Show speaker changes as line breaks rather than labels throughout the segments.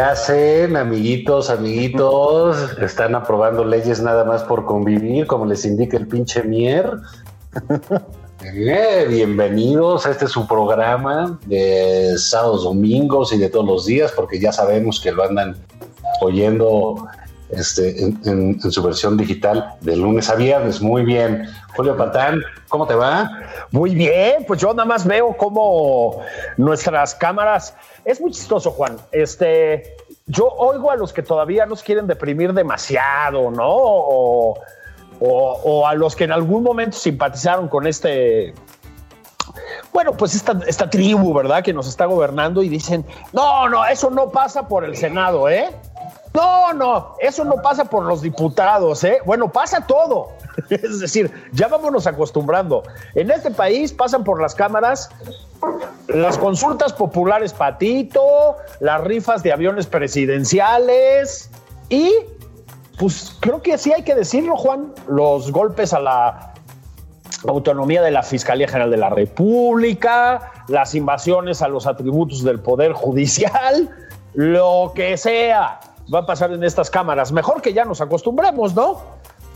¿Qué hacen, amiguitos, amiguitos? ¿Están aprobando leyes nada más por convivir, como les indica el pinche Mier? Eh, bienvenidos a este su programa de sábados, domingos y de todos los días, porque ya sabemos que lo andan oyendo este, en, en- en su versión digital de lunes a viernes. Muy bien. Julio Patán, ¿cómo te va?
Muy bien, pues yo nada más veo cómo nuestras cámaras. Es muy chistoso, Juan. Este, yo oigo a los que todavía nos quieren deprimir demasiado, ¿no? O, a los que en algún momento simpatizaron con este. Bueno, pues esta, esta tribu, ¿verdad? Que nos está gobernando y dicen: No, no, eso no pasa por el Senado, ¿eh? No, no, eso no pasa por los diputados, ¿eh? Bueno, pasa todo. Es decir, ya vámonos acostumbrando. En este país pasan por las cámaras las consultas populares patito, las rifas de aviones presidenciales y, pues creo que sí hay que decirlo, Juan, los golpes a la autonomía de la Fiscalía General de la República, las invasiones a los atributos del Poder Judicial, lo que sea va a pasar en estas cámaras. Mejor que ya nos acostumbremos, ¿no?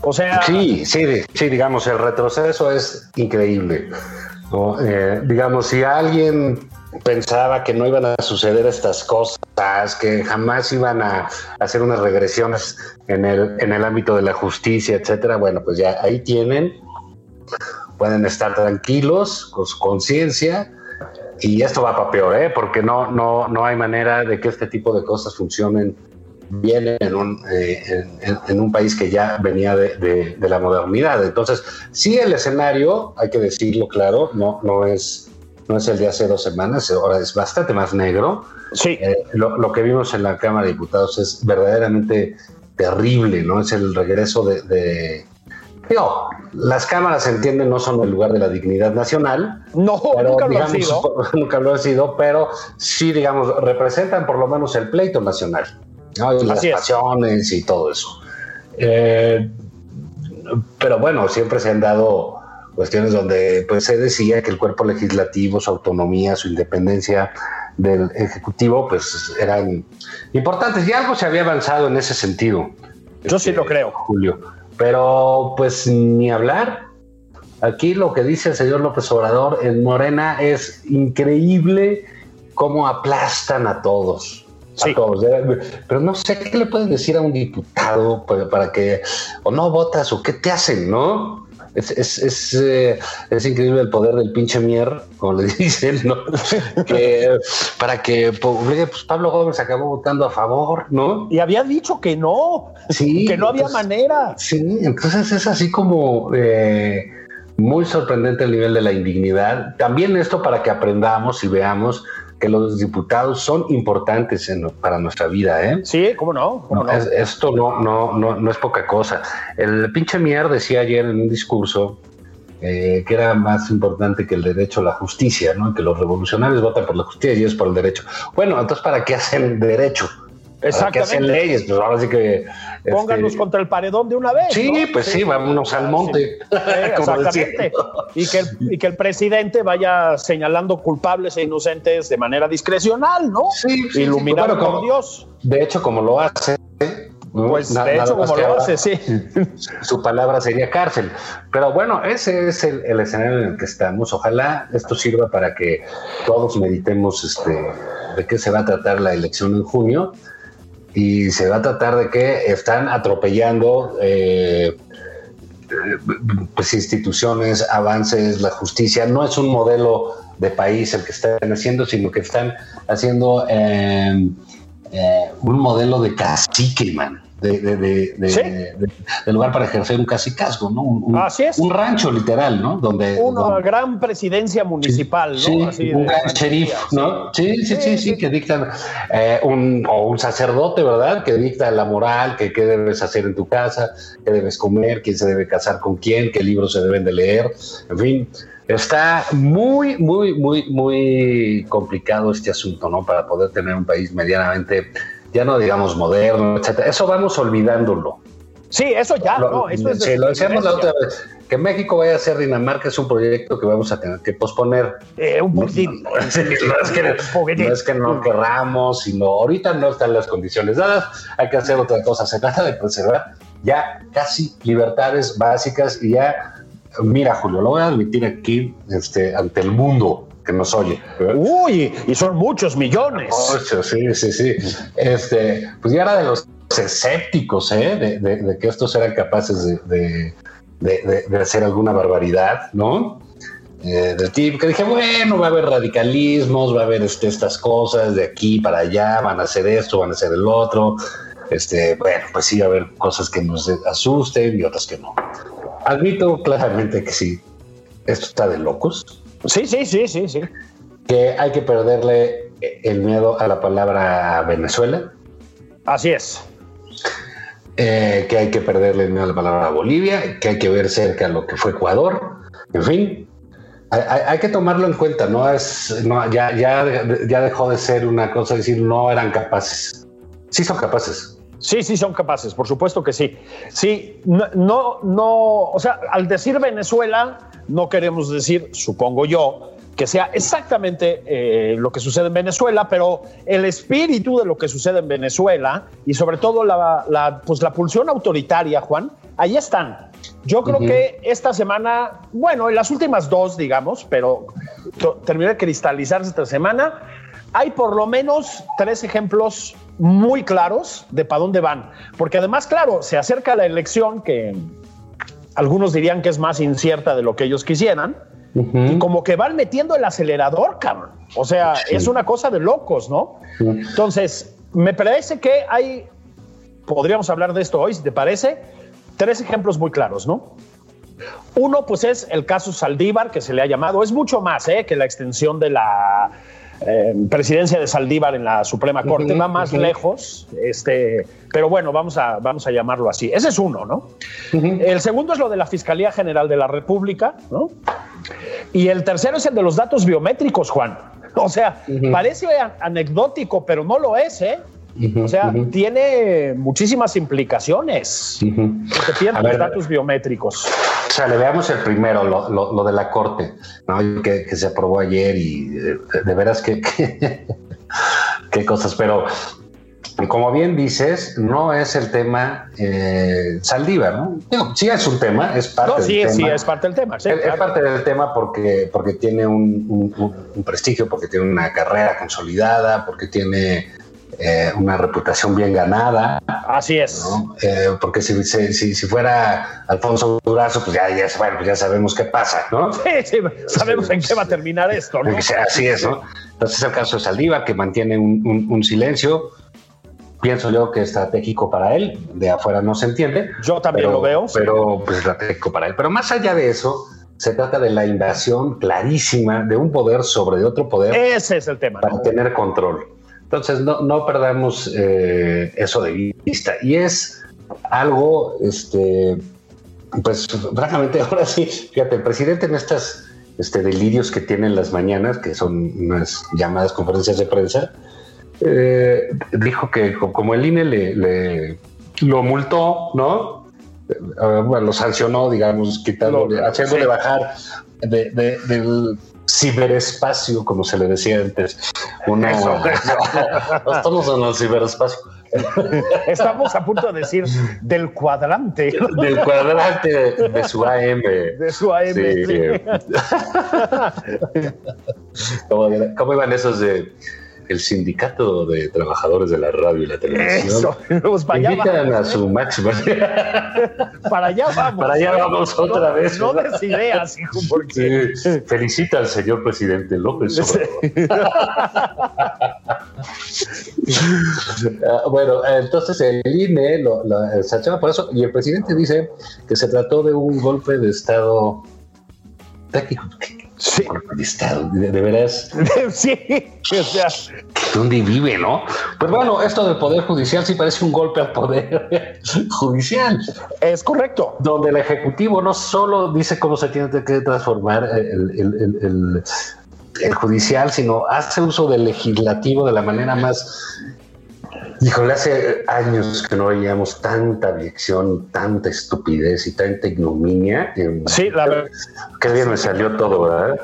O sea,
Sí, sí, sí, digamos, el retroceso es increíble. Eh, digamos, si alguien pensaba que no iban a suceder estas cosas, que jamás iban a hacer unas regresiones en el, en el ámbito de la justicia, etcétera, bueno, pues ya ahí tienen, pueden estar tranquilos, con su conciencia, y esto va para peor, ¿eh? porque no, no, no hay manera de que este tipo de cosas funcionen bien en un, eh, en, un país que ya venía de, de- de la modernidad. Entonces, sí, el escenario, hay que decirlo claro, no, no, es, no es el de hace dos semanas, ahora es bastante más negro.
sí.
Eh, lo, lo que vimos en la Cámara de Diputados es verdaderamente terrible, ¿no? Es el regreso de... de- Digo, las cámaras, entienden, no son el lugar de la dignidad nacional,
No,
pero,
nunca lo han
digamos,
sido.
nunca lo han sido, pero sí, digamos, representan por lo menos el pleito nacional, ¿no? Y las pasiones y todo eso. Eh, pero bueno, siempre se han dado cuestiones donde pues, se decía que el cuerpo legislativo, su autonomía, su independencia del ejecutivo, pues eran importantes y algo se había avanzado en ese sentido.
Yo sí lo creo.
Julio. Pero pues ni hablar. Aquí lo que dice el señor López Obrador en Morena es increíble cómo aplastan a todos.
Sí.
A todos. Pero no sé qué le pueden decir a un diputado para, para que o no votas o qué te hacen, ¿no? Es, es, es, eh, es increíble el poder del pinche mier, como le dicen, ¿no? que para que pues, pues, Pablo Gómez acabó votando a favor, ¿no?
Y había dicho que no,
Sí,
que no había
entonces-
manera.
Sí, entonces es así como eh, muy sorprendente el nivel de la indignidad. También esto para que aprendamos y veamos que los diputados son importantes en- para nuestra vida, ¿eh?
Sí, ¿cómo no? ¿Cómo no?
Es- esto no, no, no, no es poca cosa. El pinche Mier decía ayer en un discurso eh, que era más importante que el derecho a la justicia, ¿no? Que los revolucionarios votan por la justicia y ellos por el derecho. Bueno, entonces, ¿para qué hacen derecho? ¿Para qué hacen
Exactamente.
leyes? Pues ahora sí que...
Pónganos
este,
contra el paredón de una vez.
Sí,
¿no?
pues sí, vámonos al monte.
Sí, exactamente.
decía.
Y que, el, y que el presidente vaya señalando culpables e inocentes de manera discrecional, ¿no?
Sí, sí, sí,
Iluminado
bueno,
por
como-
Dios.
De hecho, como lo hace,
Pues de hecho, como lo hace, sí.
Su palabra sería cárcel. Pero bueno, ese es el, escenario en el que estamos. Ojalá esto sirva para que todos meditemos este, de qué se va a tratar la elección en junio. Y se va a tratar de que están atropellando eh, pues instituciones, avances, la justicia. No es un modelo de país el que están haciendo, sino que están haciendo eh, eh, un modelo de cacique, man de, lugar para ejercer un casicazgo, ¿no? Un, un rancho literal, ¿no?
Donde, Una gran presidencia municipal, ¿no?
Sí, un gran sheriff, ¿no? Sí, sí, sí, sí, que dictan, eh, un, o un sacerdote, ¿verdad? Que dicta la moral, que qué debes hacer en tu casa, qué debes comer, quién se debe casar con quién, qué libros se deben de leer, en fin. Está muy, muy, muy, muy complicado este asunto, ¿no? Para poder tener un país medianamente ya no digamos moderno, etcétera. Eso vamos olvidándolo.
Sí, eso ya, no, eso es
sí, lo decíamos la otra vez. Que México vaya a ser Dinamarca es un proyecto que vamos a tener que posponer.
Eh, un poquito.
No, es que, no, querramos, sino ahorita no están las condiciones dadas, hay que hacer otra cosa. Se trata de preservar ya casi libertades básicas y ya, mira Julio, lo voy a admitir aquí este, ante el mundo que nos oye.
Uy, y son muchos millones.
Muchos, sí, sí, sí. Este, pues ya era de los escépticos, ¿eh? De, que estos eran capaces de, hacer alguna barbaridad, ¿no? Eh, del tipo que dije, bueno, va a haber radicalismos, va a haber este, estas cosas de aquí para allá, van a hacer esto, van a hacer el otro. Este, bueno, pues sí, va a haber cosas que nos asusten y otras que no. Admito claramente que sí, esto está de locos.
Sí, sí, sí, sí, sí.
Que hay que perderle el miedo a la palabra Venezuela.
Así es.
Eh, que hay que perderle el miedo a la palabra Bolivia, que hay que ver cerca lo que fue Ecuador. En fin, hay, que tomarlo en cuenta, no es, no, ya, ya, ya dejó de ser una cosa decir no eran capaces. Sí son capaces.
Sí, sí, son capaces, por supuesto que sí. Sí, no, no, no, o sea, al decir Venezuela, no queremos decir, supongo yo, que sea exactamente eh, lo que sucede en Venezuela, pero el espíritu de lo que sucede en Venezuela y sobre todo la, pues la pulsión autoritaria, Juan, ahí están. Yo creo que esta semana, bueno, en las últimas dos, digamos, pero terminó de cristalizarse esta semana, hay por lo menos tres ejemplos muy claros de para dónde van. Porque además, claro, se acerca la elección que algunos dirían que es más incierta de lo que ellos quisieran. Y como que van metiendo el acelerador, cabrón. O sea, es una cosa de locos, ¿no? Entonces, me parece que hay, podríamos hablar de esto hoy, si te parece, tres ejemplos muy claros, ¿no? Uno, pues es el caso Saldívar, que se le ha llamado, es mucho más ¿eh? que la extensión de la eh, presidencia de Saldívar en la Suprema Corte, va más lejos, este, pero bueno, vamos a, vamos a llamarlo así. Ese es uno, ¿no? El segundo es lo de la Fiscalía General de la República, ¿no? Y el tercero es el de los datos biométricos, Juan. O sea, parece anecdótico, pero no lo es, ¿eh? o sea, tiene muchísimas implicaciones. Que pierden los datos biométricos.
O sea, le veamos el primero, lo, de la corte, que, se aprobó ayer y de, veras que, qué cosas, pero como bien dices, no es el tema eh, Saldívar, ¿no? sí es un tema, es parte
del tema. Sí, es parte del tema.
es, parte del tema porque, porque tiene un, prestigio, porque tiene una carrera consolidada, porque tiene eh, una reputación bien ganada.
Así es.
Eh, porque si, si, si, fuera Alfonso Durazo, pues ya, ya, bueno, pues ya sabemos qué pasa, ¿no?
Sí, sí sabemos en qué va a terminar esto, ¿no?
Así es, ¿no? Entonces el caso de Saldívar, que mantiene un, un, silencio, pienso yo que es estratégico para él, de afuera no se entiende.
Yo también lo veo.
Pero pues, estratégico para él. Pero más allá de eso, se trata de la invasión clarísima de un poder sobre otro poder.
Ese es el tema.
Para tener control. Entonces, no, no perdamos eh, eso de vista. Y es algo, este, pues, francamente, ahora sí, fíjate, el presidente en estas este, delirios que tiene en las mañanas, que son unas llamadas conferencias de prensa, eh, dijo que como el INE le, lo multó, ¿no? Eh, bueno, lo sancionó, digamos, quitándole, haciéndole bajar de, del ciberespacio, como se le decía antes. Una, estamos en el ciberespacio.
Estamos a punto de decir del cuadrante.
Del cuadrante de su AM.
De su AM.
¿Cómo, ¿Cómo iban esos de el sindicato de trabajadores de la radio y la televisión
Eso, para
invitan a su máxima.
para allá vamos.
Para allá vamos otra vez.
No des ideas, hijo, porque...
Sí. Felicita al señor presidente López. Ah, bueno, entonces el INE lo, lo sancionó por eso y el presidente dice que se trató de un golpe de Estado táctico.
Sí.
De de, de veras.
Sí, o sea,
¿Dónde vive, no? Pues bueno, esto del Poder Judicial sí parece un golpe al Poder Judicial,
es correcto.
donde el Ejecutivo no solo dice cómo se tiene que transformar el, el- el- el- el Judicial, sino hace uso del Legislativo de la manera más... Híjole, hace años que no veíamos tanta abyección, tanta estupidez y tanta ignominia.
Sí, la verdad.
Qué bien me salió todo, ¿verdad?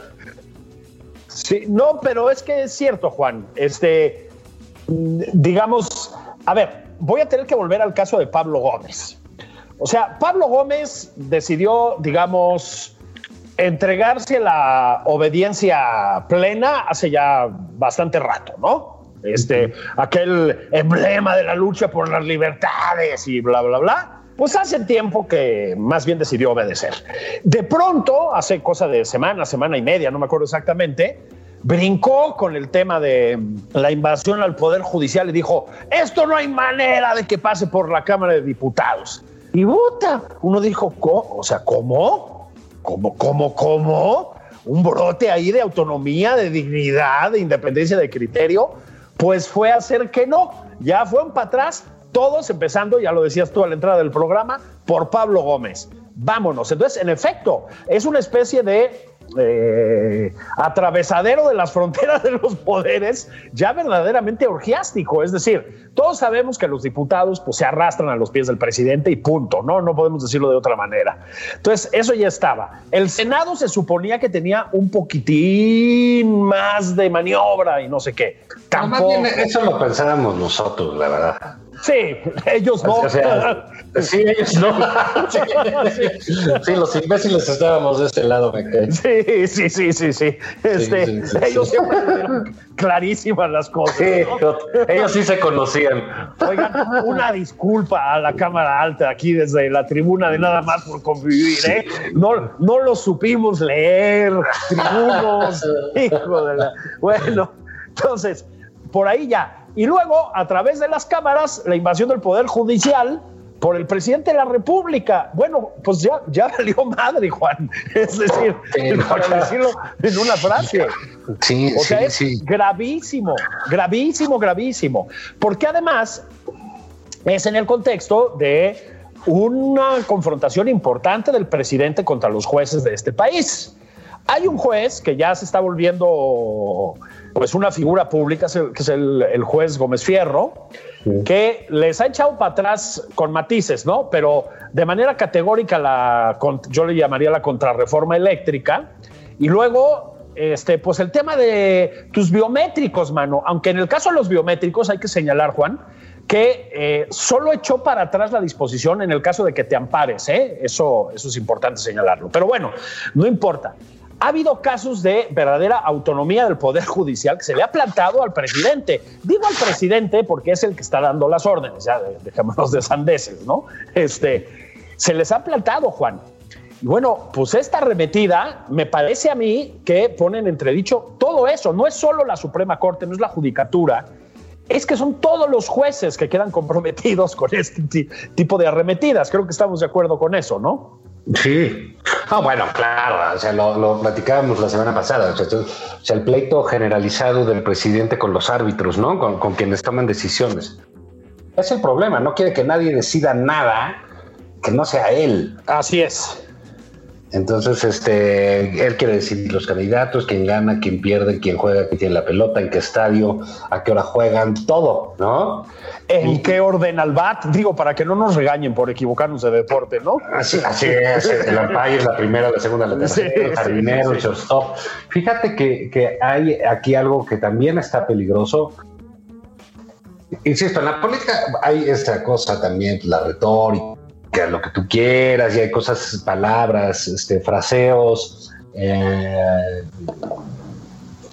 Sí, no, pero es que es cierto, Juan. Este, digamos, a ver, voy a tener que volver al caso de Pablo Gómez. O sea, Pablo Gómez decidió, digamos, entregarse a la obediencia plena hace ya bastante rato, ¿no? Este, aquel emblema de la lucha por las libertades y bla, bla, bla. Pues hace tiempo que más bien decidió obedecer. De pronto, hace cosa de semana, semana y media, no me acuerdo exactamente, brincó con el tema de la invasión al Poder Judicial y dijo, esto no hay manera de que pase por la Cámara de Diputados. Y puta, uno dijo, "¿Cómo? o sea, ¿cómo? ¿Cómo, cómo, cómo? Un brote ahí de autonomía, de dignidad, de independencia de criterio, pues fue hacer que no. Ya fueron para atrás, todos empezando, ya lo decías tú a la entrada del programa, por Pablo Gómez. Vámonos. Entonces, en efecto, es una especie de eh, atravesadero de las fronteras de los poderes ya verdaderamente orgiástico. Es decir, todos sabemos que los diputados pues, se arrastran a los pies del presidente y punto, ¿no? No podemos decirlo de otra manera. Entonces, eso ya estaba. El Senado se suponía que tenía un poquitín más de maniobra y no sé qué.
No, más
Tampoco.
bien eso lo pensábamos nosotros, la verdad.
Sí, ellos no.
O sea, sí, ellos no. Sí, los imbéciles estábamos de este lado, me cae.
Sí, sí, sí, sí, sí. Este, ellos siempre tuvieron clarísimas las cosas.
Sí,
¿no?
ellos sí se conocían.
Oigan, una disculpa a la Cámara Alta aquí desde la tribuna de nada más por convivir, ¿eh? No, no lo supimos leer, tribunos, hijo de la... Bueno, entonces, por ahí ya. Y luego, a través de las cámaras, la invasión del Poder Judicial por el presidente de la República. Bueno, pues ya, ya valió madre, Juan. Es decir, para decirlo en una frase.
Sí,
O sea,
sí,
es
sí.
gravísimo, gravísimo, gravísimo. Porque además es en el contexto de una confrontación importante del presidente contra los jueces de este país. Hay un juez que ya se está volviendo pues una figura pública, que es el, el juez Gómez Fierro, que les ha echado para atrás con matices, ¿no? Pero de manera categórica la, yo le llamaría la contrarreforma eléctrica. Y luego, este, pues el tema de tus biométricos, mano. Aunque en el caso de los biométricos hay que señalar, Juan, que eh, solo echó para atrás la disposición en el caso de que te ampares. ¿eh? Eso, eso es importante señalarlo. Pero bueno, no importa. Ha habido casos de verdadera autonomía del Poder Judicial que se le ha plantado al presidente. Digo al presidente porque es el que está dando las órdenes, ya de- dejémonos de sandeces, ¿no? Este, se les ha plantado, Juan. Y bueno, pues esta arremetida me parece a mí que pone en entredicho todo eso. No es solo la Suprema Corte, no es la Judicatura, es que son todos los jueces que quedan comprometidos con este ti- tipo de arremetidas. Creo que estamos de acuerdo con eso, ¿no?
Sí. Ah, bueno, claro, o sea, lo, platicábamos la semana pasada. O sea, o sea, el pleito generalizado del presidente con los árbitros, ¿no? Con, con quienes toman decisiones. Es el problema, no quiere que nadie decida nada que no sea él.
Así es.
Entonces, este, él quiere decidir los candidatos, quién gana, quién pierde, quién juega, quién tiene la pelota, en qué estadio, a qué hora juegan, todo, ¿no?
¿En qué orden al bat? Digo, para que no nos regañen por equivocarnos de deporte, ¿no?
Así, así es, el umpire, la primera, la segunda, la tercera,
Sí,
el jardinero,
sí,
el shortstop. Fíjate que, que hay aquí algo que también está peligroso. insisto, en la política hay esta cosa también, la retórica, lo que tú quieras, y hay cosas, palabras, este, fraseos, eh,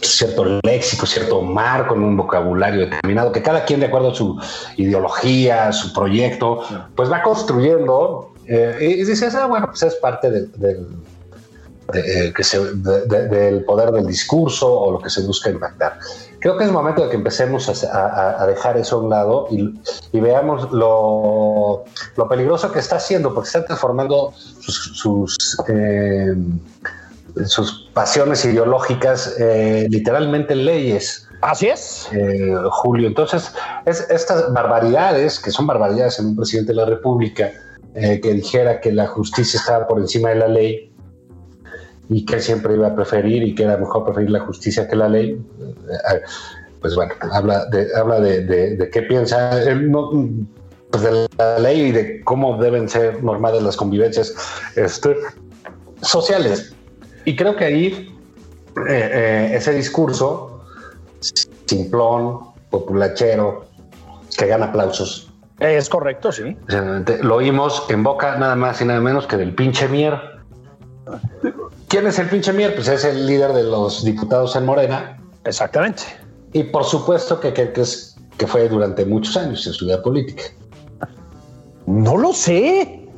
cierto léxico, cierto marco en un vocabulario determinado, que cada quien de acuerdo a su ideología, su proyecto, pues va construyendo eh, y dices, ah, bueno, pues es parte del, eh, que se, del poder del discurso o lo que se busca impactar. Creo que es momento de que empecemos a, dejar eso a un lado y, veamos lo, lo, peligroso que está haciendo, porque está transformando sus, sus eh, sus pasiones ideológicas eh, literalmente leyes.
Así es.
Eh, Julio, entonces, es, estas barbaridades, que son barbaridades en un presidente de la República, eh, que dijera que la justicia estaba por encima de la ley y que siempre iba a preferir y que era mejor preferir la justicia que la ley, pues bueno, habla de, habla de, qué piensa pues de la ley y de cómo deben ser normadas las convivencias este, sociales. Y creo que ahí eh, eh, ese discurso simplón, populachero, que gana aplausos.
Es correcto, sí.
Lo oímos en boca nada más y nada menos que del pinche Mier. ¿Quién es el pinche Mier? Pues es el líder de los diputados en Morena.
Exactamente.
Y por supuesto que, que, es, que fue durante muchos años en su vida política.
No lo sé.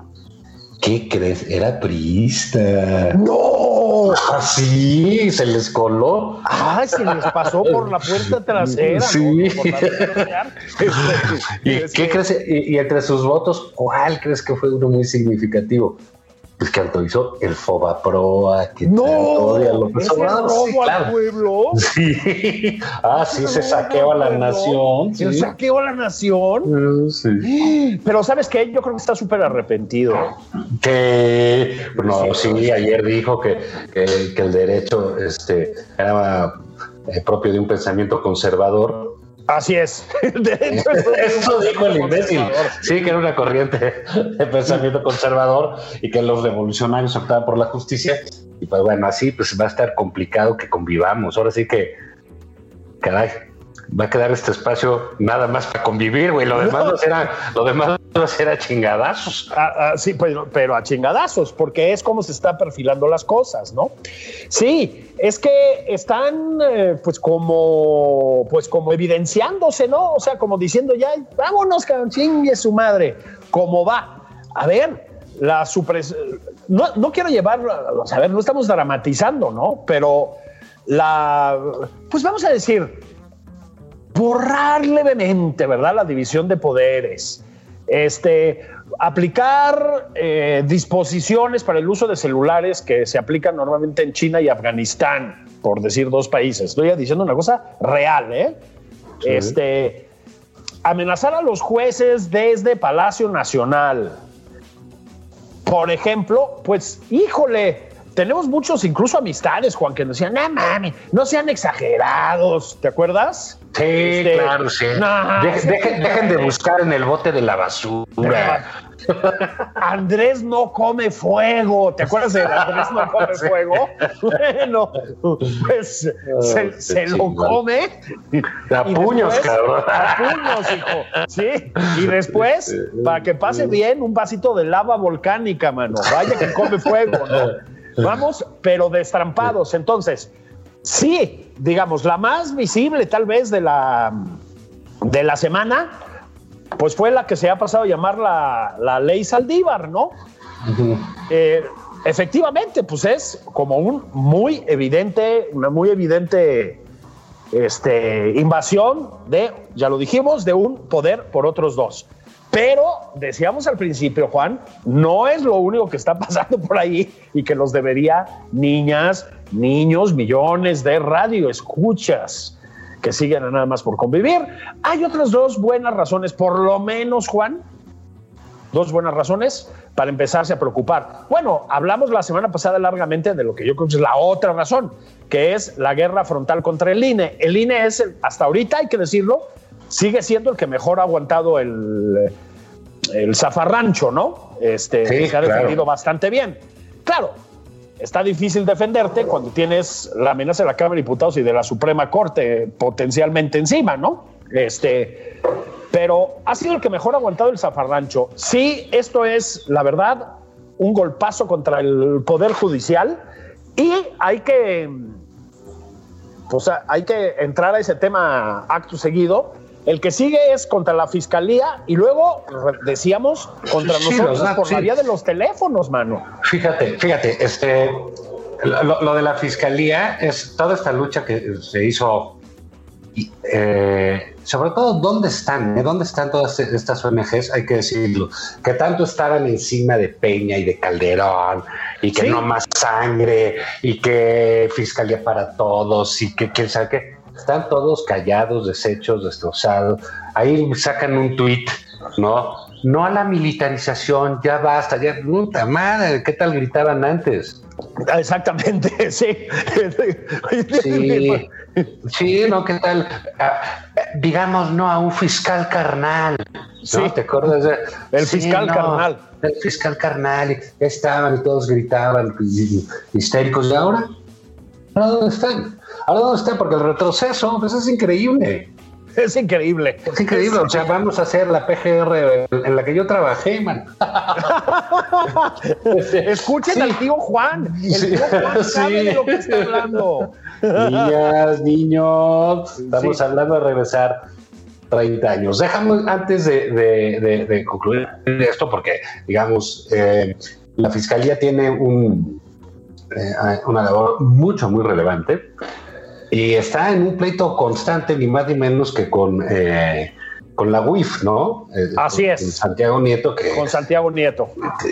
¿Qué crees? Era priista.
¡No!
Sí, se les coló.
Ah, se les pasó por la puerta trasera. Sí.
¿Y qué crees? Y, entre sus votos, ¿cuál crees que fue uno muy significativo? Pues que autorizó el Fobaproa, que
no, odia lo que robo al pueblo.
Sí. Ah, sí, se saqueó a la nación.
Se saqueó a la nación. Sí. Pero ¿sabes qué? Yo creo que está súper arrepentido.
Que, no, sí, ayer dijo que, que, el derecho este, era eh, propio de un pensamiento conservador
Así es.
Eso dijo el imbécil. Sí, que era una corriente de pensamiento conservador y que los revolucionarios optaban por la justicia. Y pues bueno, así pues va a estar complicado que convivamos. Ahora sí que, caray, va a quedar este espacio nada más para convivir, güey. Lo demás no, será, lo demás no será chingadazos.
Ah, ah, sí, pero, pero a chingadazos, porque es como se están perfilando las cosas, ¿no? Sí, es que están eh, pues como pues como evidenciándose, ¿no? O sea, como diciendo ya, vámonos, chingue su madre, ¿cómo va? A ver, la supres... No, no quiero llevar, a ver, no estamos dramatizando, ¿no? Pero la, pues vamos a decir, borrar levemente, ¿verdad? La división de poderes. Este, aplicar eh, disposiciones para el uso de celulares que se aplican normalmente en China y Afganistán, por decir dos países. Estoy diciendo una cosa real, ¿eh? Este, amenazar a los jueces desde Palacio Nacional. Por ejemplo, pues, híjole, tenemos muchos, incluso amistades, Juan, que nos decían, no mames, no sean exagerados, ¿te acuerdas?
Sí, este, claro, sí. dejen, de buscar en el bote de la basura.
Andrés no come fuego. ¿Te acuerdas de Andrés no come fuego? Bueno, pues se, lo come.
A puños, cabrón.
A puños, hijo. Sí. Y después, para que pase bien, un vasito de lava volcánica, mano. Vaya que come fuego, ¿no? Vamos, pero destrampados. Entonces, sí, digamos, la más visible tal vez de la, de la semana, pues fue la que se ha pasado a llamar la, ley Saldívar, ¿no? Eh, efectivamente, pues es como un muy evidente, una muy evidente este, invasión de, ya lo dijimos, de un poder por otros dos. Pero decíamos al principio, Juan, no es lo único que está pasando por ahí y que los debería niñas, niños, millones de radio escuchas que siguen nada más por convivir. Hay otras dos buenas razones, por lo menos, Juan, dos buenas razones para empezarse a preocupar. Bueno, hablamos la semana pasada largamente de lo que yo creo que es la otra razón, que es la guerra frontal contra el INE. El INE es, hasta ahorita hay que decirlo, sigue siendo el que mejor ha aguantado el, el zafarrancho, ¿no? Este, se ha defendido bastante bien. Claro, está difícil defenderte cuando tienes la amenaza de la Cámara de Diputados y de la Suprema Corte potencialmente encima, ¿no? Este, pero ha sido el que mejor ha aguantado el zafarrancho. Sí, esto es, la verdad, un golpazo contra el Poder Judicial y hay que, pues, hay que entrar a ese tema acto seguido. El que sigue es contra la fiscalía y luego decíamos contra nosotros por la vía de los teléfonos, mano.
Fíjate, fíjate, este lo, de la fiscalía es toda esta lucha que se hizo, eh, sobre todo, ¿dónde están? Eh? ¿Dónde están todas estas ONGs? Hay que decirlo, que tanto estaban encima de Peña y de Calderón, y que no más sangre, y que fiscalía para todos, y que quién sabe qué. Están todos callados, deshechos, destrozados. Ahí sacan un tuit, ¿no? No a la militarización, ya basta, ya, puta madre, ¿qué tal gritaban antes?
Exactamente, sí.
Sí, ¿no? ¿Qué tal? Ah, digamos, no a un fiscal carnal. Sí. ¿Te acuerdas? De,
el fiscal carnal.
El fiscal carnal. Estaban y todos gritaban histéricos. ¿Y ahora? ¿Ahora dónde están? ¿Ahora dónde están? Porque el retroceso, pues es increíble.
Es increíble.
Es increíble. O sea, vamos a hacer la PGR en la que yo trabajé, man.
Escuchen al tío Juan. El tío Juan sabe de lo que está hablando.
Niñas, niños, estamos hablando de regresar 30 años. Déjame antes de, concluir esto, porque, digamos, eh, la fiscalía tiene un, eh, una labor mucho, muy relevante y está en un pleito constante, ni más ni menos que con, eh, con la UIF, ¿no?
Eh, Así es.
Santiago Nieto. Que,
con Santiago Nieto.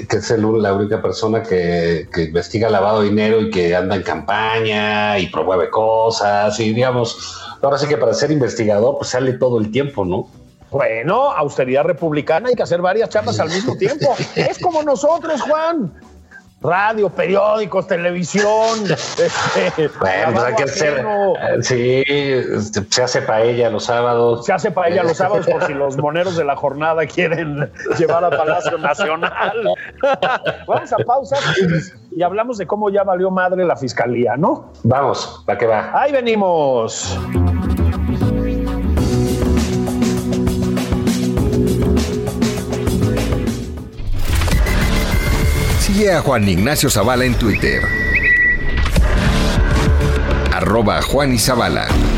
Que, es la única persona que, que, investiga lavado de dinero y que anda en campaña y promueve cosas. Y digamos, ahora sí que para ser investigador, pues sale todo el tiempo, ¿no?
Bueno, austeridad republicana, hay que hacer varias chambas al mismo tiempo. es como nosotros, Juan radio, periódicos, televisión.
Este, bueno, pues hay que hacer. Eh, sí, este, se hace paella los sábados.
Se hace paella los sábados por si los moneros de la jornada quieren llevar a Palacio Nacional. Vamos a pausa y hablamos de cómo ya valió madre la fiscalía, ¿no?
Vamos, ¿para qué va?
Ahí venimos.
Sigue a Juan Ignacio Zavala en Twitter. Arroba Juan y.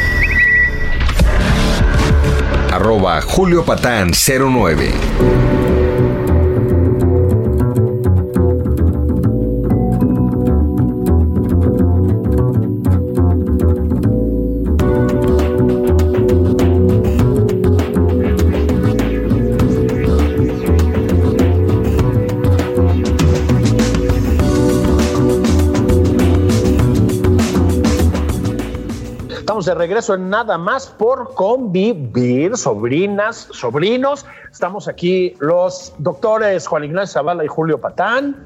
arroba juliopatán09.
Estamos de regreso en nada más por convivir, sobrinas, sobrinos. Estamos aquí los doctores Juan Ignacio Zavala y Julio Patán.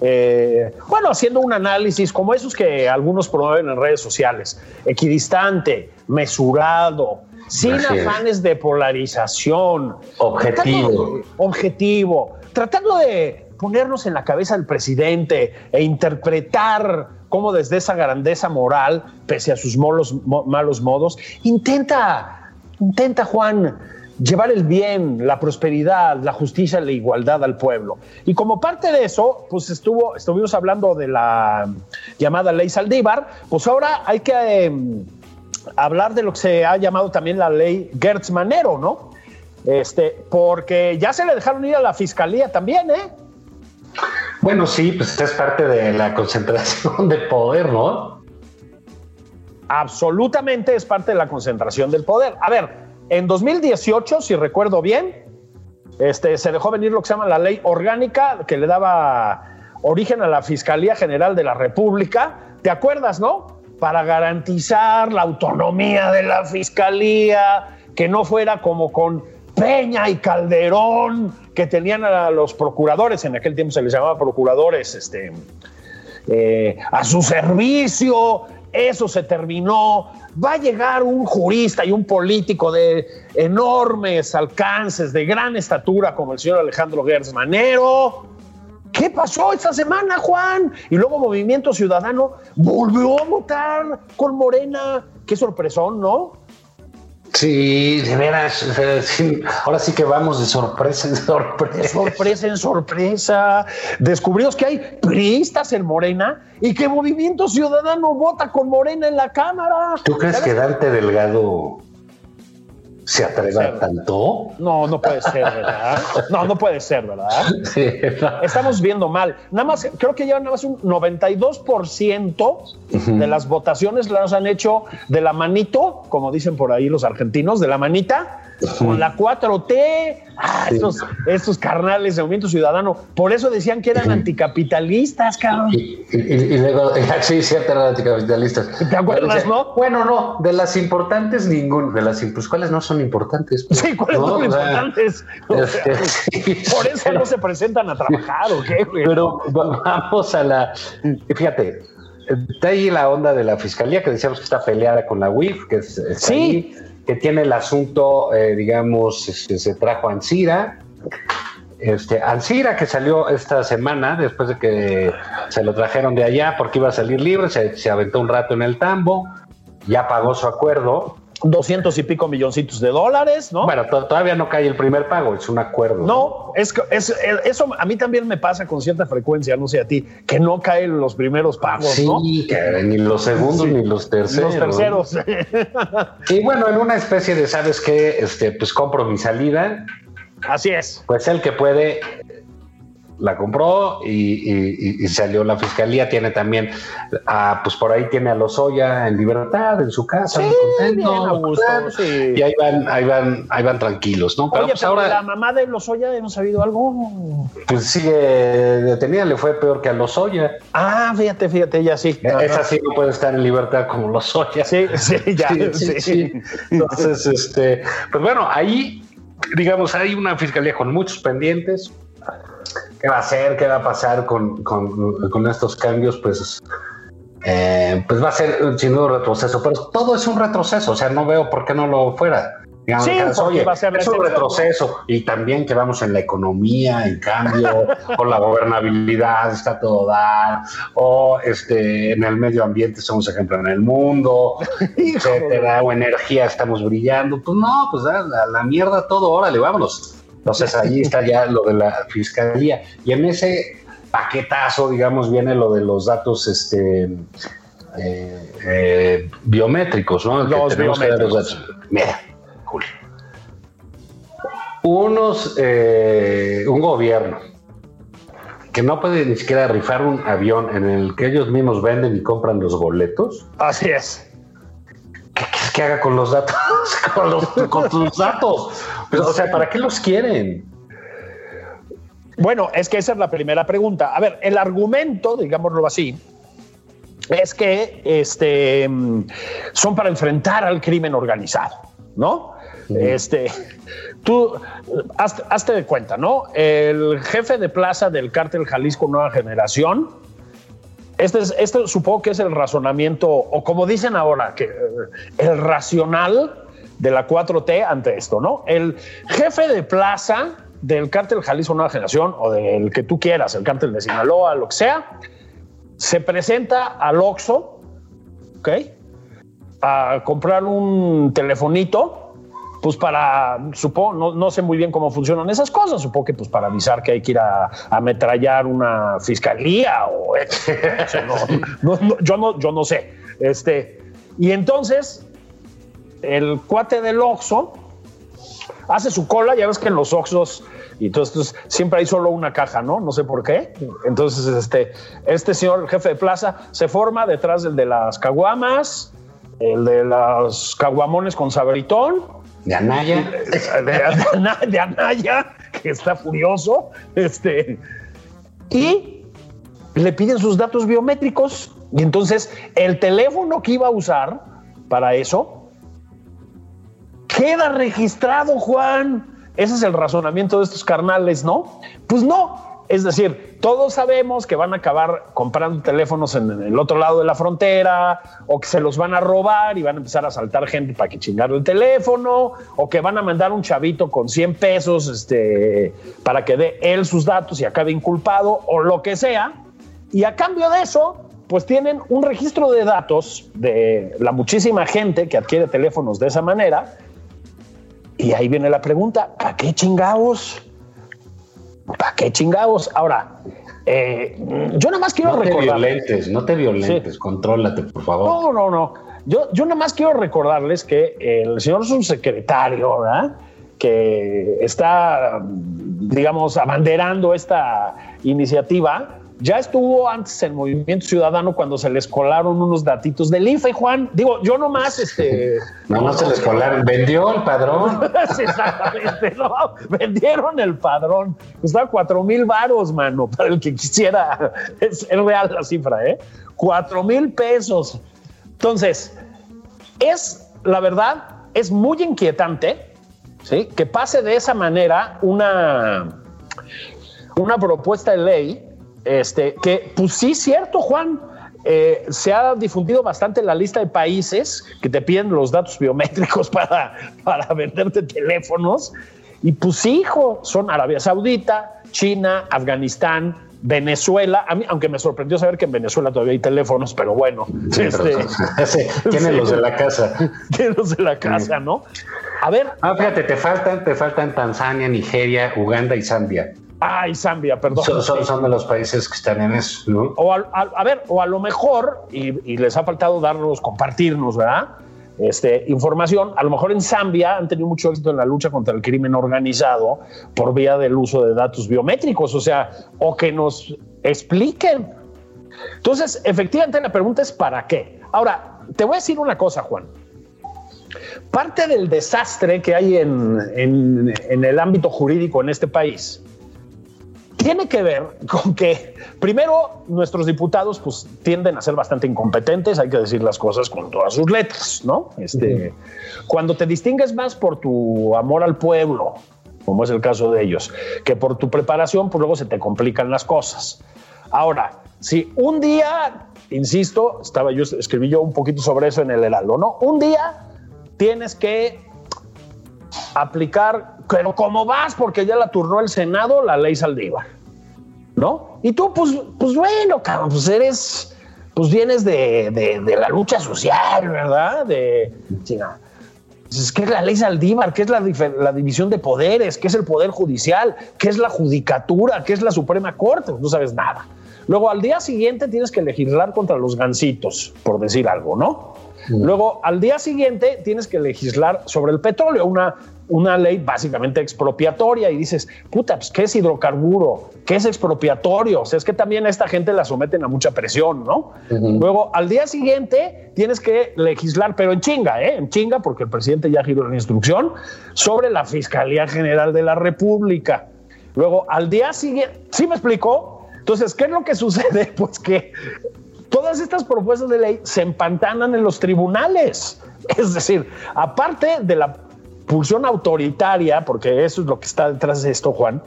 Eh, bueno, haciendo un análisis como esos que algunos promueven en redes sociales, equidistante, mesurado, sin afanes de polarización,
Objetivo.
tratando- objetivo, tratando de ponernos en la cabeza del presidente e interpretar cómo desde esa grandeza moral, pese a sus malos modos, intenta, intenta Juan llevar el bien, la prosperidad, la justicia la igualdad al pueblo. Y como parte de eso, pues estuvo, estuvimos hablando de la llamada ley Saldívar, pues ahora hay que em, hablar de lo que se ha llamado también la ley Gertz Manero, ¿no? Este, porque ya se le dejaron ir a la fiscalía también, ¿eh?
Bueno, sí, pues es parte de la concentración de poder, ¿no?
Absolutamente es parte de la concentración del poder. A ver, en 2018, si recuerdo bien, este, se dejó venir lo que se llama la ley orgánica que le daba origen a la Fiscalía General de la República. ¿Te acuerdas, no? Para garantizar la autonomía de la Fiscalía, que no fuera como con Peña y Calderón, que tenían a los procuradores, en aquel tiempo se les llamaba procuradores, este, eh, a su servicio, eso se terminó. Va a llegar un jurista y un político de enormes alcances, de gran estatura, como el señor Alejandro Gertz Manero. ¿Qué pasó esta semana, Juan? Y luego Movimiento Ciudadano volvió a votar con Morena. Qué sorpresón, ¿no?
Sí, de veras. ahora sí que vamos de sorpresa en sorpresa.
sorpresa en sorpresa. Descubrimos que hay priistas en Morena y que Movimiento Ciudadano vota con Morena en la Cámara.
¿Tú crees
¿Sabes?
que Dante Delgado se atreva tanto?
No, no puede ser, ¿verdad? No, no puede ser, ¿verdad?
Sí, no.
Estamos viendo mal. Nada más, creo que ya nada más un 92% de las votaciones las han hecho de la manito, como dicen por ahí los argentinos, de la manita, con la 4T. Ah,
Sí.
estos carnales de Movimiento Ciudadano. Por eso decían que eran anticapitalistas, cabrón.
Y, y- y luego, sí, cierto, eran anticapitalistas.
¿Te acuerdas, no?
Bueno, no, de las importantes, ningún. De las pues, ¿cuáles no son importantes?
Sí, ¿cuáles
No,
son
o
importantes? O sea,
este, sí,
por eso no se presentan a trabajar, ¿o qué, güey?
Pero va- vamos a la. Fíjate, está ahí la onda de la fiscalía que decíamos que está peleada con la UIF, que es,
Sí.
ahí, que tiene el asunto, eh, digamos, este, se trajo a Ansira. Este, Ansira que salió esta semana después de que se lo trajeron de allá porque iba a salir libre, se, se aventó un rato en el tambo, ya pagó su acuerdo.
200 y pico milloncitos de dólares, ¿no?
Bueno, to- todavía no cae el primer pago, es un acuerdo.
No, es, que- es, es- eso a mí también me pasa con cierta frecuencia, no sé a ti, que no caen los primeros pagos,
Sí,
¿no?
que ni los segundos ni los terceros.
Los terceros.
Y bueno, en una especie de, ¿sabes qué? Este, pues compro mi salida.
Así es.
Pues el que puede la compró y, y- y- salió la fiscalía. Tiene también, a, pues por ahí tiene a Lozoya en libertad, en su casa,
Sí,
muy contento,
bien sí.
Y ahí van, ahí van, ahí van tranquilos, ¿no? Pero
Oye,
pues
pero
ahora,
la mamá de Lozoya hemos sabido algo.
pues sigue detenida, le fue peor que a Lozoya.
Ah, fíjate, fíjate, ella sí.
Esa sí no puede estar en libertad como Lozoya.
Sí, sí, ya.
Sí. sí. Entonces, este, pues bueno, ahí, digamos, hay una fiscalía con muchos pendientes. ¿Qué va a hacer? ¿Qué va a pasar con, con- con estos cambios? Pues, eh, pues va a ser sin duda un retroceso, pero todo es un retroceso, o sea, no veo por qué no lo fuera. Digamos,
Sí,
oye,
va a ser la
es un retroceso y también que vamos en la economía, en cambio, con la gobernabilidad está todo dar, o este, en el medio ambiente somos ejemplo en el mundo, etcétera, o energía estamos brillando. Pues no, pues a la, la mierda todo, órale, vámonos. Entonces allí está ya lo de la fiscalía. Y en ese paquetazo, digamos, viene lo de los datos este, eh, eh, biométricos, ¿no?
Los biométricos.
Mira, Julio. Unos, eh, un gobierno que no puede ni siquiera rifar un avión en el que ellos mismos venden y compran los boletos,
Así es.
¿Qué haga con los datos? con, los, con tus datos. Pues, o sea, ¿para qué los quieren?
Bueno, es que esa es la primera pregunta. A ver, el argumento, digámoslo así, es que este, mm, son para enfrentar al crimen organizado, ¿no? Este, tú, hazte, hazte de cuenta, ¿no? El jefe de plaza del cártel Jalisco Nueva Generación, este, es, supongo que es el razonamiento, o como dicen ahora, que eh, el racional de la 4T ante esto, ¿no? El jefe de plaza del cártel Jalisco Nueva Generación, o del que tú quieras, el cártel de Sinaloa, lo que sea, se presenta al Oxxo, ¿ok? A comprar un telefonito, pues para, supongo, no, no sé muy bien cómo funcionan esas cosas, supongo que pues para avisar que hay que ir a, ametrallar una fiscalía o no yo no, yo no sé. Este, y entonces el cuate del Oxxo hace su cola, ya ves que en los Oxxos y entonces pues, siempre hay solo una caja, ¿no? No sé por qué. Entonces, este, este señor, el jefe de plaza, se forma detrás del de las caguamas, el de los caguamones con saberitón,
De Anaya.
de, de Ana- de Anaya, que está furioso, este, y le piden sus datos biométricos. Y entonces el teléfono que iba a usar para eso queda registrado, Juan. Ese es el razonamiento de estos carnales, ¿no? Pues no. Es decir, todos sabemos que van a acabar comprando teléfonos en el otro lado de la frontera, o que se los van a robar y van a empezar a saltar gente para que chingar el teléfono, o que van a mandar un chavito con 100 pesos este, para que dé él sus datos y acabe inculpado, o lo que sea. Y a cambio de eso, pues tienen un registro de datos de la muchísima gente que adquiere teléfonos de esa manera. Y ahí viene la pregunta, ¿para qué chingados? ¿Para qué chingados? Ahora, eh, yo nada más quiero
No te
recordar.
violentes, no te violentes, contrólate, por favor.
No, no, no. Yo, yo nada más quiero recordarles que el señor subsecretario, ¿verdad? que está, digamos, abanderando esta iniciativa, ya estuvo antes en Movimiento Ciudadano cuando se les colaron unos datitos del IFE, Juan. Digo, yo nomás, este...
No, no se les colaron. Vendió el padrón.
Exactamente, no, vendieron el padrón. Costaba cuatro mil varos, mano, para el que quisiera. Es, es real la cifra, ¿eh? Cuatro mil pesos. Entonces, es, la verdad, es muy inquietante, ¿sí? Que pase de esa manera una, una propuesta de ley, este, que, pues sí, cierto, Juan, eh, se ha difundido bastante la lista de países que te piden los datos biométricos para, para venderte teléfonos. Y pues sí, hijo, son Arabia Saudita, China, Afganistán, Venezuela. A mí, aunque me sorprendió saber que en Venezuela todavía hay teléfonos, pero bueno,
Sí,
este,
sí, tienen
sí.
los de la casa.
tienen los de la casa, ¿no? A ver,
Ah, fíjate, te faltan, te faltan Tanzania, Nigeria, Uganda y Zambia.
Ay, Zambia, perdón.
Son, son- son de los países que están en eso, ¿no?
O a, a- a ver, o a lo mejor, y, y les ha faltado darnos, compartirnos, ¿verdad? Este, información, a lo mejor en Zambia han tenido mucho éxito en la lucha contra el crimen organizado por vía del uso de datos biométricos, o sea, o que nos expliquen. Entonces, efectivamente la pregunta es ¿para qué? Ahora, te voy a decir una cosa, Juan. Parte del desastre que hay en, en- en el ámbito jurídico en este país tiene que ver con que, primero, nuestros diputados pues, tienden a ser bastante incompetentes, hay que decir las cosas con todas sus letras, ¿no? Este, Cuando te distingues más por tu amor al pueblo, como es el caso de ellos, que por tu preparación, pues luego se te complican las cosas. Ahora, si un día, insisto, estaba yo, escribí yo un poquito sobre eso en el Heraldo, ¿no? Un día tienes que aplicar, pero como vas, porque ya la turnó el Senado, la ley Saldívar, ¿no? Y tú, pues, pues bueno, cabrón, pues eres, pues vienes de, de, de la lucha social, ¿verdad? De, chinga, pues, ¿Qué es la ley Saldívar? ¿Qué es la, la, división de poderes? ¿Qué es el poder judicial? ¿Qué es la judicatura? ¿Qué es la Suprema Corte? No sabes nada. Luego al día siguiente tienes que legislar contra los gansitos, por decir algo, ¿no? Luego al día siguiente tienes que legislar sobre el petróleo, una, una ley básicamente expropiatoria y dices, puta, pues, ¿qué es hidrocarburo? ¿Qué es expropiatorio? O sea, es que también a esta gente la someten a mucha presión, ¿no? Luego, al día siguiente tienes que legislar, pero en chinga, ¿eh? En chinga, porque el presidente ya giró la instrucción sobre la Fiscalía General de la República. Luego, al día siguiente, ¿sí me explicó? Entonces, ¿qué es lo que sucede? Pues que todas estas propuestas de ley se empantanan en los tribunales. Es decir, aparte de la pulsión autoritaria, porque eso es lo que está detrás de esto, Juan,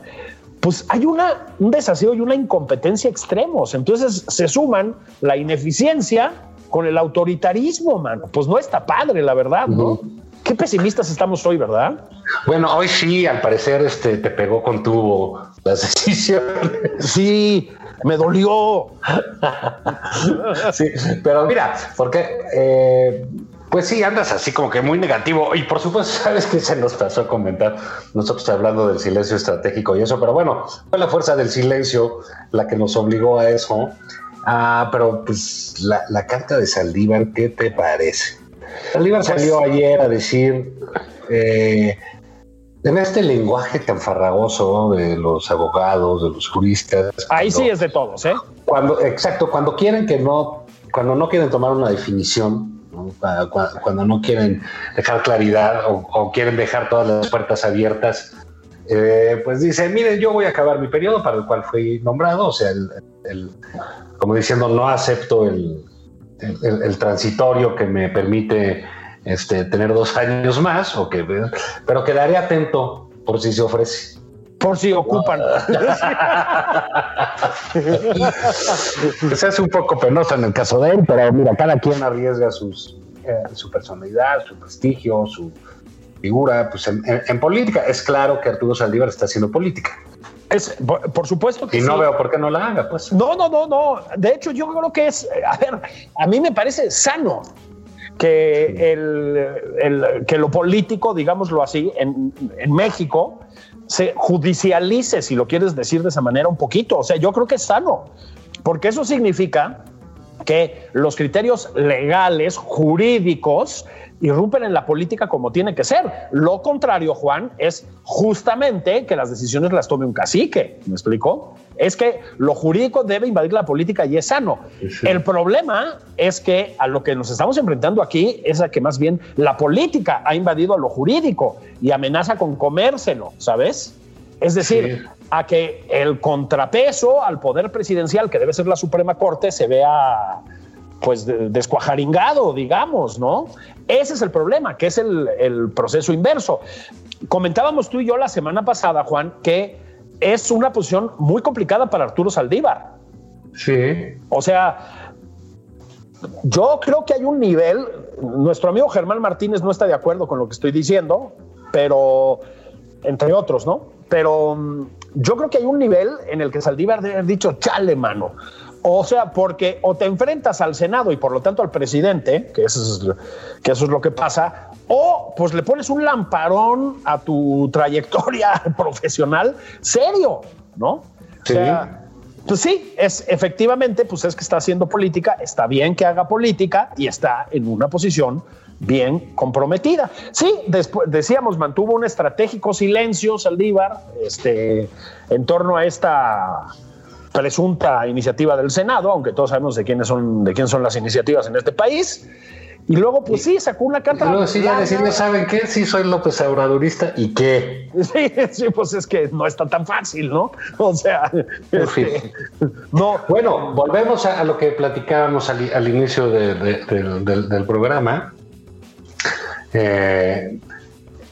pues hay una, un desafío y una incompetencia extremos. Entonces se suman la ineficiencia con el autoritarismo, mano. Pues no está padre, la verdad, ¿no? Qué pesimistas estamos hoy, ¿verdad?
Bueno, hoy sí, al parecer, este te pegó con tu las decisiones.
Sí, me dolió.
sí, pero mira, porque eh, pues sí, andas así como que muy negativo. Y por supuesto, sabes que se nos pasó a comentar nosotros hablando del silencio estratégico y eso, pero bueno, fue la fuerza del silencio la que nos obligó a eso. Ah, pero pues la, carta de Saldívar, ¿qué te parece? Saldívar pues salió ayer a decir eh, en este lenguaje tan farragoso de los abogados, de los juristas.
Ahí sí es de todos, ¿eh?
Cuando, exacto, cuando quieren que no, cuando no quieren tomar una definición, cuando, no quieren dejar claridad o, quieren dejar todas las puertas abiertas, eh, pues dice, miren, yo voy a acabar mi periodo para el cual fui nombrado, o sea, el, como diciendo, no acepto el, transitorio que me permite este, tener dos años más, pero quedaré atento por si se ofrece
por si ocupan.
hace un poco penoso en el caso de él, pero mira, cada quien arriesga sus, eh, su personalidad, su prestigio, su figura. Pues en, política es claro que Arturo Saldívar está haciendo política.
Es, por, supuesto que
y no veo por qué no la haga, pues.
No, no, no, no. De hecho, yo creo que es, a ver, a mí me parece sano que, el, que lo político, digámoslo así, en, en México, se judicialice, si lo quieres decir de esa manera, un poquito. O sea, yo creo que es sano, porque eso significa que los criterios legales, jurídicos, irrumpen en la política como tiene que ser. Lo contrario, Juan, es justamente que las decisiones las tome un cacique. ¿Me explico? Es que lo jurídico debe invadir la política y es sano. El problema es que a lo que nos estamos enfrentando aquí es a que más bien la política ha invadido a lo jurídico y amenaza con comérselo, ¿sabes? Es decir, a que el contrapeso al poder presidencial, que debe ser la Suprema Corte, se vea pues descuajaringado, digamos, ¿no? Ese es el problema, que es el, proceso inverso. Comentábamos tú y yo la semana pasada, Juan, que es una posición muy complicada para Arturo Saldívar.
Sí.
O sea, yo creo que hay un nivel, nuestro amigo Germán Martínez no está de acuerdo con lo que estoy diciendo, pero entre otros, ¿no? Pero mm, yo creo que hay un nivel en el que Saldívar debe haber dicho, chale, mano. O sea, porque o te enfrentas al Senado y por lo tanto al presidente, que eso es, que eso es lo que pasa, o pues le pones un lamparón a tu trayectoria profesional serio, ¿no?
Sí. O sea,
pues sí, es efectivamente, pues es que está haciendo política, está bien que haga política y está en una posición bien comprometida. Sí, después decíamos, mantuvo un estratégico silencio Saldívar este, en torno a esta presunta iniciativa del Senado, aunque todos sabemos de quiénes son, de quién son las iniciativas en este país. Y luego, pues sí, sacó una carta.
Y luego sí, ya decirle, ¿saben qué? Sí, soy López Obradorista y qué.
Sí, sí, pues es que no está tan fácil, ¿no? O sea, este,
no. Bueno, volvemos a, lo que platicábamos al, inicio del, programa. Eh,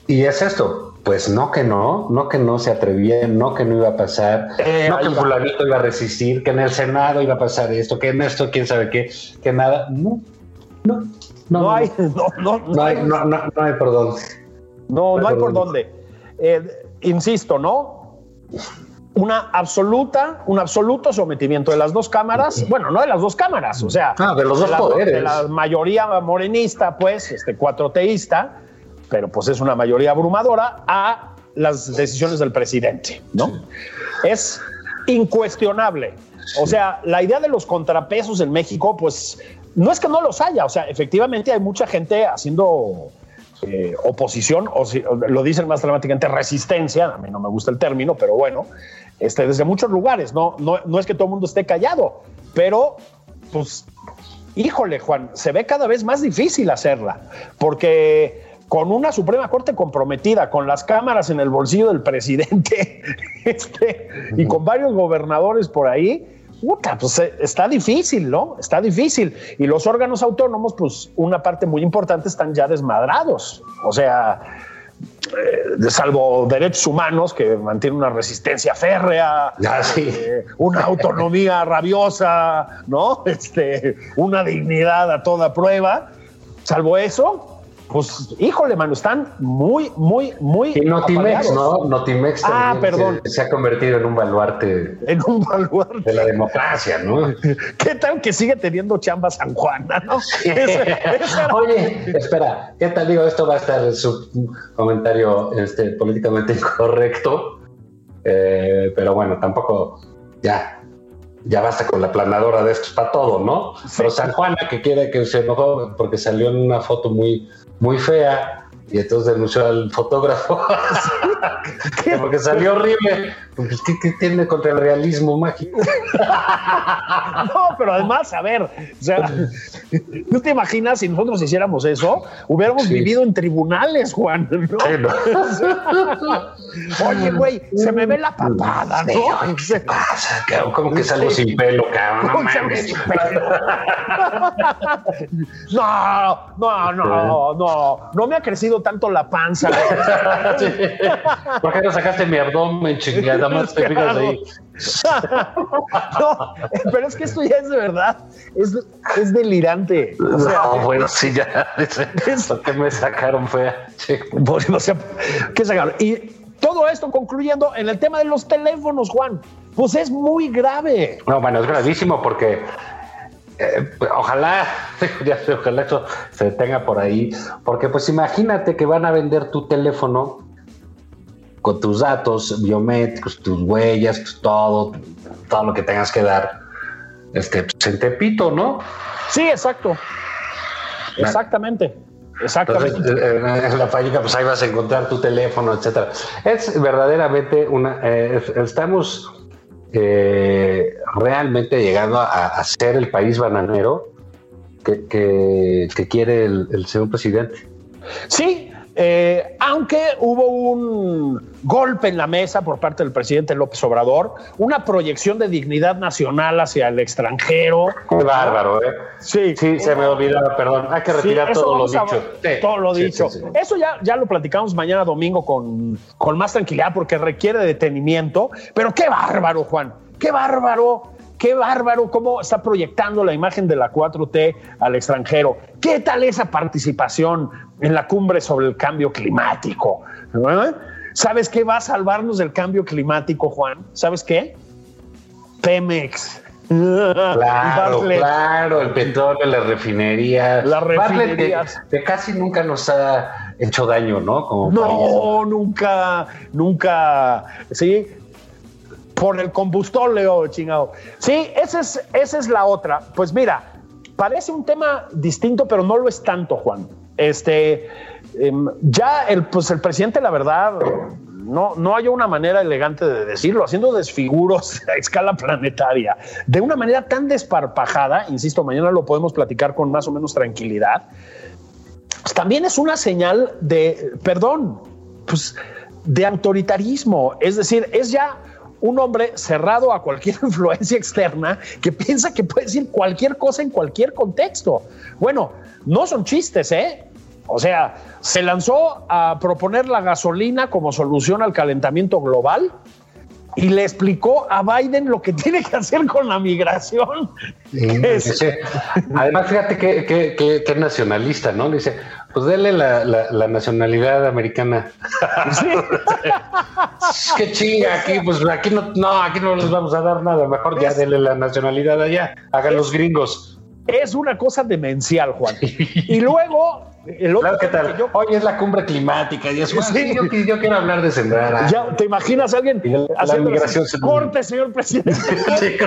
y es esto, pues no que no, no que no se atrevía, no que no iba a pasar, eh, no que fulanito iba a resistir, que en el Senado iba a pasar esto, que en esto quién sabe qué, que nada, no, no,
no, hay, no, no,
no, hay, no, no, hay por dónde.
No, no hay por dónde. Eh, insisto, ¿no? Una absoluta, un absoluto sometimiento de las dos cámaras, bueno, no de las dos cámaras, o sea,
Ah, de los dos
la,
poderes.
de la mayoría morenista, pues, este cuatroteísta, pero pues es una mayoría abrumadora, a las decisiones del presidente, ¿no? Es incuestionable. O sea, la idea de los contrapesos en México, pues, no es que no los haya, o sea, efectivamente hay mucha gente haciendo eh, oposición, o, si, lo dicen más dramáticamente, resistencia, a mí no me gusta el término, pero bueno, este, desde muchos lugares, no, no, no es que todo el mundo esté callado, pero pues, híjole, Juan, se ve cada vez más difícil hacerla, porque con una Suprema Corte comprometida, con las cámaras en el bolsillo del presidente, este, y con varios gobernadores por ahí, puta, pues eh, está difícil, ¿no? Está difícil. Y los órganos autónomos, pues una parte muy importante están ya desmadrados. O sea, eh, salvo derechos humanos que mantienen una resistencia férrea,
Ah, sí.
eh, una autonomía rabiosa, ¿no? Este, una dignidad a toda prueba. Salvo eso, pues, híjole, mano, están muy, muy, muy.
Y Notimex. ¿no? Notimex
Ah, perdón.
Se, se ha convertido en un baluarte
En un baluarte.
de la democracia, ¿no?
¿Qué tal que sigue teniendo chamba San Juana, no? Ese- ese era-
Oye, espera, ¿qué tal? Digo, esto va a estar en su comentario este, políticamente incorrecto, eh, pero bueno, tampoco ya, ya basta con la planadora de estos para todo, ¿no? Pero San Juana que quiere que se enojó porque salió en una foto muy, muy fea y entonces denunció al fotógrafo que porque salió horrible. Pues, ¿qué, qué tiene contra el realismo mágico?
No, pero además, a ver, o sea, ¿no te imaginas si nosotros hiciéramos eso? Hubiéramos
Sí.
vivido en tribunales, Juan, ¿no?
Sí, ¿no?
Oye, güey, se me ve la papada, ¿no?
¿Qué pasa, cabrón? ¿Cómo que salgo sin pelo, cabrón? No.
No, no, no, no, no me ha crecido tanto la panza.
Sí. ¿Por qué no sacaste mi abdomen, chingada? Más te fijas ahí.
No, pero es que esto ya es de verdad, es, es delirante. O sea,
no, bueno, sí, ya. ¿Por qué me sacaron fea? Sí.
Pues, o sea, ¿qué sacaron? Y todo esto concluyendo en el tema de los teléfonos, Juan, pues es muy grave.
No, bueno, es gravísimo porque eh, pues, ojalá, ya sé, ojalá eso se detenga por ahí, porque pues imagínate que van a vender tu teléfono con tus datos biométricos, tus huellas, pues, todo, todo lo que tengas que dar, este, pues, en Tepito, ¿no?
Sí, exacto. Exactamente. Exactamente.
Entonces, eh, en la fábrica, pues ahí vas a encontrar tu teléfono, etcétera. Es verdaderamente una. eh, es- estamos eh, realmente llegando a, a ser el país bananero que, que- quiere el, el señor presidente.
Sí, eh, aunque hubo un golpe en la mesa por parte del presidente López Obrador, una proyección de dignidad nacional hacia el extranjero.
Qué bárbaro, ¿eh?
Sí,
Sí, se me olvidaba, perdón. Hay que retirar todo lo dicho. Sí.
Todo lo
Sí,
dicho. Eso ya, ya lo platicamos mañana domingo con, con más tranquilidad porque requiere detenimiento. Pero qué bárbaro, Juan. Qué bárbaro. Qué bárbaro cómo está proyectando la imagen de la 4T al extranjero. ¿Qué tal esa participación en la cumbre sobre el cambio climático? ¿Sabes qué va a salvarnos del cambio climático, Juan? ¿Sabes qué? Pemex.
Claro,
Bartlett.
claro, el petróleo, las refinerías.
Las refinerías.
que, que casi nunca nos ha hecho daño, ¿no? Como país.
No, nunca, nunca, sí, por el combustóleo, chingado. Sí, esa es, esa es la otra. Pues mira, parece un tema distinto, pero no lo es tanto, Juan. Este, em, ya el, pues el presidente, la verdad, no, no hay una manera elegante de decirlo, haciendo desfiguros a escala planetaria, de una manera tan desparpajada, insisto, mañana lo podemos platicar con más o menos tranquilidad, pues también es una señal de, perdón, pues de autoritarismo. Es decir, es ya un hombre cerrado a cualquier influencia externa que piensa que puede decir cualquier cosa en cualquier contexto. Bueno, no son chistes, ¿eh? O sea, se lanzó a proponer la gasolina como solución al calentamiento global y le explicó a Biden lo que tiene que hacer con la migración.
Además, fíjate que, que, que, nacionalista, ¿no? Le dice, pues dele la, la, nacionalidad americana. Sí. Qué chinga aquí, pues aquí no, no, aquí no les vamos a dar nada. Mejor ya dele la nacionalidad allá, hagan los gringos.
Es una cosa demencial, Juan. Y luego el
otro ¿qué tal? Hoy es la cumbre climática y eso. Sí, yo, quiero hablar de sembrar.
Ya, ¿Te imaginas a alguien
haciendo la migración?
Corte, señor presidente.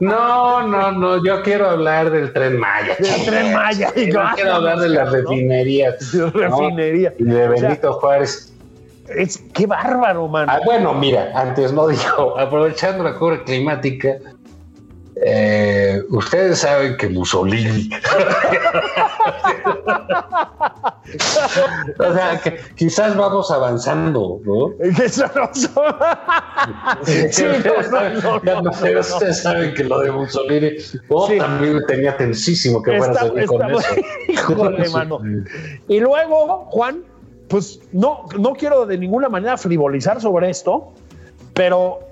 no, no, no. Yo quiero hablar del tren Maya.
Del tren Maya.
Yo quiero hablar de las refinerías.
De refinería.
Y de Benito Juárez.
Es qué bárbaro, mano.
Ah, bueno, mira, antes no dijo, aprovechando la cumbre climática, eh, ustedes saben que Mussolini. o sea, que quizás vamos avanzando, ¿no? ustedes saben que lo de Mussolini oh, también tenía tensísimo que fuera a con eso.
Híjole, mano. Y luego, Juan, pues no, no quiero de ninguna manera frivolizar sobre esto, pero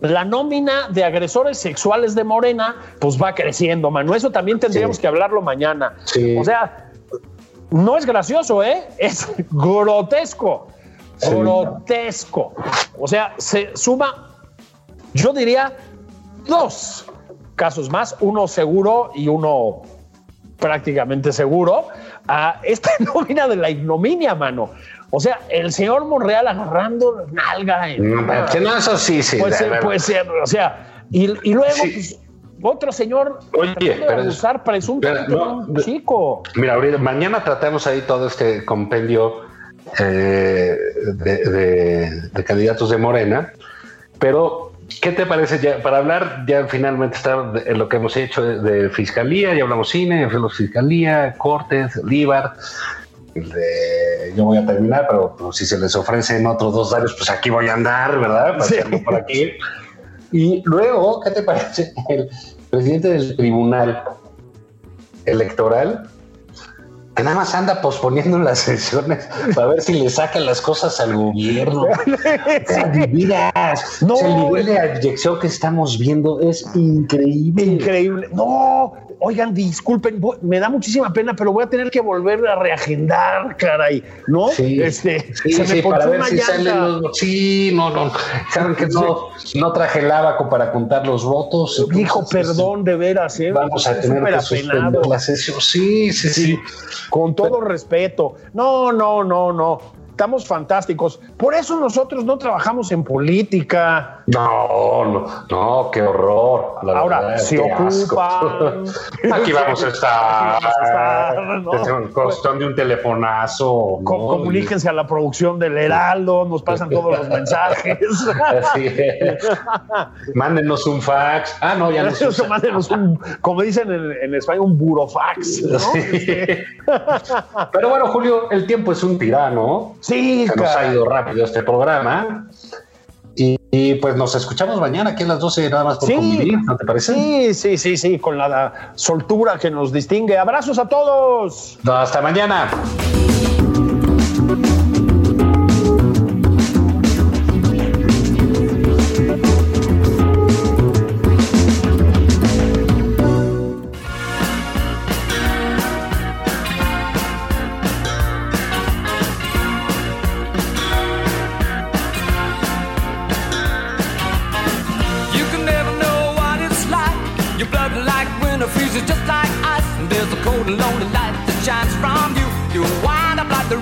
la nómina de agresores sexuales de Morena, pues va creciendo, mano. Eso también tendríamos que hablarlo mañana. O sea, no es gracioso, ¿eh? Es grotesco. Grotesco. O sea, se suma, yo diría, dos casos más, uno seguro y uno prácticamente seguro, a esta nómina de la ignominia, mano. O sea, el señor Monreal agarrando nalga. En,
no, no, eso sí, sí.
Puede ser, puede ser, o sea, y, y luego pues, otro señor
Oye, pero
usar presuntamente un chico.
Mira, ahorita, mañana tratamos ahí todo este compendio eh, de, de, candidatos de Morena, pero ¿qué te parece ya? Para hablar, ya finalmente está lo que hemos hecho de, fiscalía, ya hablamos cine, ya hablamos fiscalía, cortes, Líbar yo voy a terminar, pero pues, si se les ofrecen otros dos años, pues aquí voy a andar, ¿verdad? por aquí. Y luego, ¿qué te parece? El presidente del tribunal electoral que nada más anda posponiendo las sesiones para ver si le sacan las cosas al gobierno. no. el nivel de abyección que estamos viendo es increíble.
Increíble. No, oigan, disculpen, me da muchísima pena, pero voy a tener que volver a reagendar, caray, ¿no?
Sí, este, se me para ver si salen los... Sí, no, no, saben que no, no traje el abaco para contar los votos.
Dijo, perdón, de veras, ¿eh?
Vamos a tener que suspender la sesión. Sí, sí, sí.
Con todo respeto. No, no, no, no estamos fantásticos. Por eso nosotros no trabajamos en política.
No, no, no qué horror.
Ahora, se ocupan.
Aquí vamos a estar. ¿no? Cuestión de un telefonazo.
Comuníquense a la producción del Heraldo, nos pasan todos los mensajes. Así
Mándenos un fax. Ah, no, ya no.
Mándenos un, como dicen en, en España, un burofax.
Pero bueno, Julio, el tiempo es un tirano.
Sí,
Se nos ha ido rápido este programa. Y, pues nos escuchamos mañana aquí a las 12 nada más por convivir, ¿no te parece?
Sí, sí, sí, sí, con la soltura que nos distingue. Abrazos a todos.
hasta mañana.